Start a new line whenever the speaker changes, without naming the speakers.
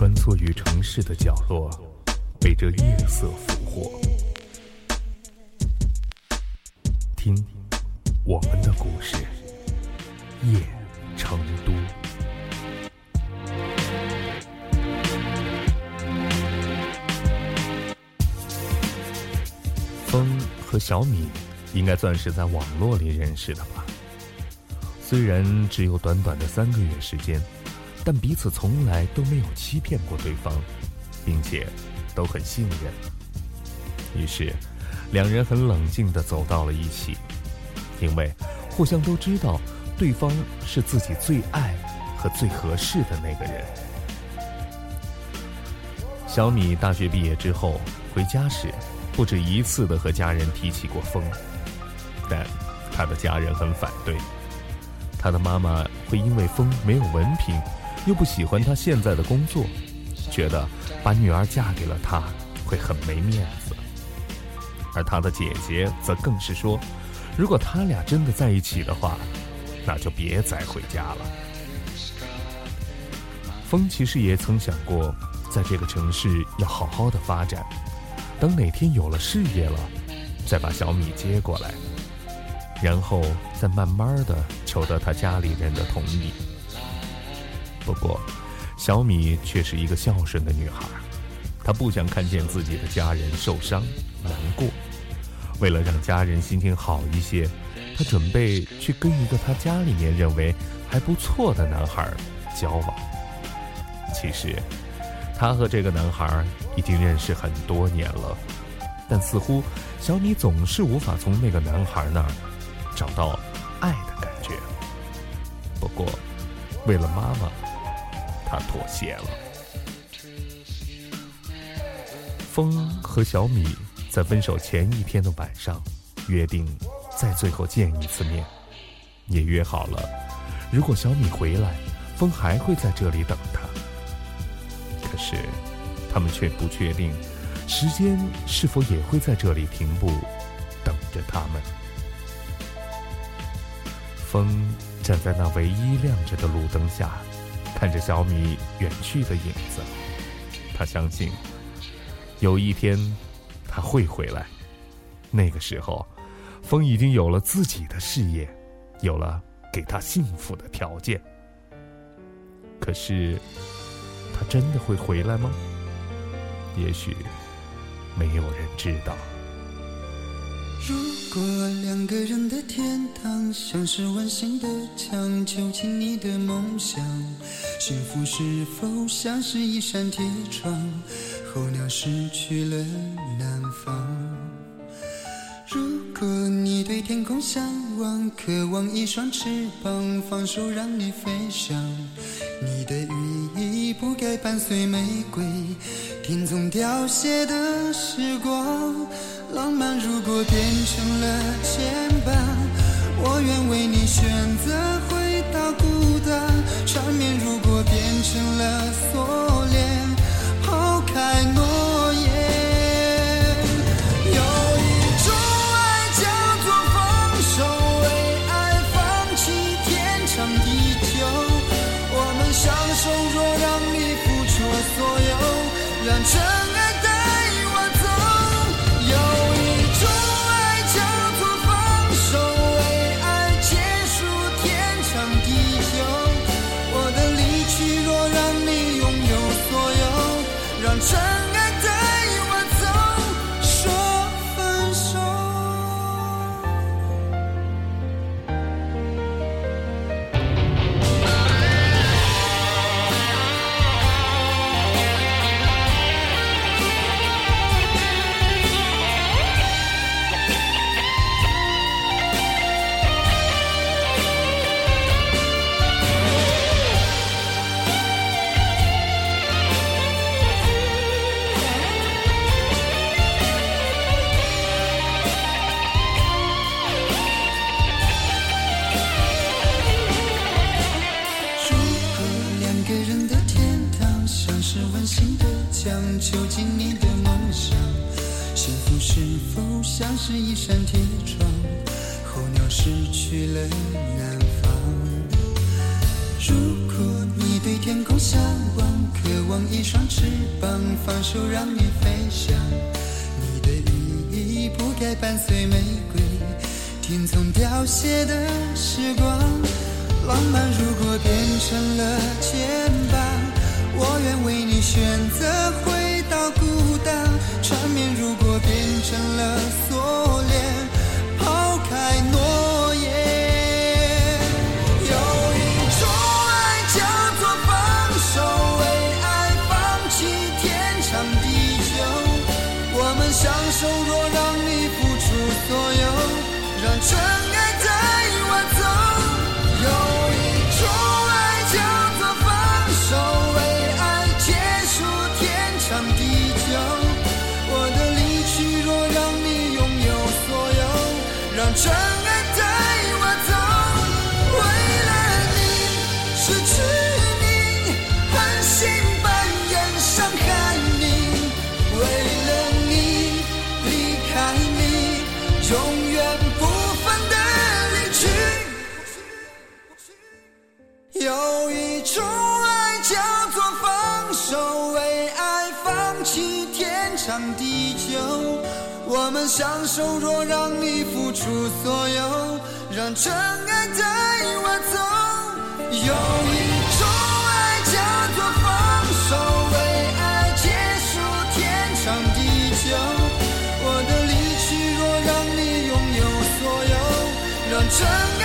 穿梭于城市的角落，被这夜色俘获。听，我们的故事，夜成都。风和小米应该算是在网络里认识的吧？虽然只有短短的三个月时间，但彼此从来都没有欺骗过对方，并且都很信任。于是，两人很冷静地走到了一起，因为互相都知道对方是自己最爱和最合适的那个人。小米大学毕业之后回家时。不止一次的和家人提起过风，但他的家人很反对。他的妈妈会因为风没有文凭，又不喜欢他现在的工作，觉得把女儿嫁给了他会很没面子。而他的姐姐则更是说，如果他俩真的在一起的话，那就别再回家了。风其实也曾想过，在这个城市要好好的发展。等哪天有了事业了，再把小米接过来，然后再慢慢的求得他家里人的同意。不过，小米却是一个孝顺的女孩，她不想看见自己的家人受伤难过。为了让家人心情好一些，她准备去跟一个她家里面认为还不错的男孩交往。其实。她和这个男孩已经认识很多年了，但似乎小米总是无法从那个男孩那儿找到爱的感觉。不过，为了妈妈，他妥协了。风和小米在分手前一天的晚上约定再最后见一次面，也约好了，如果小米回来，风还会在这里等他。可是，他们却不确定，时间是否也会在这里停步，等着他们。风站在那唯一亮着的路灯下，看着小米远去的影子。他相信，有一天他会回来。那个时候，风已经有了自己的事业，有了给他幸福的条件。可是。他真的会回来吗？也许没有人知道。
如果两个人的天堂像是温馨的墙，囚禁你的梦想，幸福是否像是一扇铁窗，候鸟失去了南方？如果你对天空向往，渴望一双翅膀，放手让你飞翔，你的羽翼不该伴随玫瑰，听从凋谢的时光。浪漫如果变成了牵绊，我愿为你选择回到孤单。缠绵如相守，若让你付出所有，让真爱带我走。有一种爱叫做放手，为爱结束天长地久。我的离去若让你拥有所有，让真。爱。是一扇铁窗，候鸟失去了南方。如果你对天空向往，渴望一双翅。膀，放手让你飞翔。你的羽翼不该伴随玫瑰，听从凋谢的时光。浪漫如果变成了牵绊，有一种爱叫做放手为爱放弃天长地久我们相守若让你付出所有让真爱带我走有一种爱叫做放手为爱结束天长地久我的离去若让你拥有所有让真